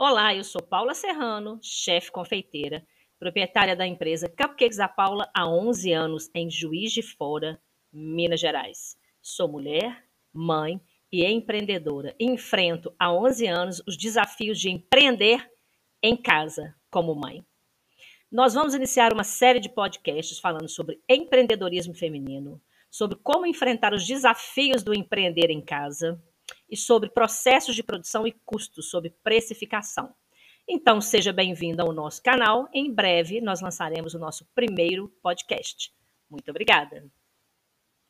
Olá, eu sou Paula Serrano, chefe confeiteira, proprietária da empresa Cupcakes da Paula há 11 anos em Juiz de Fora, Minas Gerais. Sou mulher, mãe e empreendedora. E enfrento há 11 anos os desafios de empreender em casa como mãe. Nós vamos iniciar uma série de podcasts falando sobre empreendedorismo feminino, sobre como enfrentar os desafios do empreender em casa e sobre processos de produção e custos, sobre precificação. Então, seja bem-vindo ao nosso canal. Em breve, nós lançaremos o nosso primeiro podcast. Muito obrigada.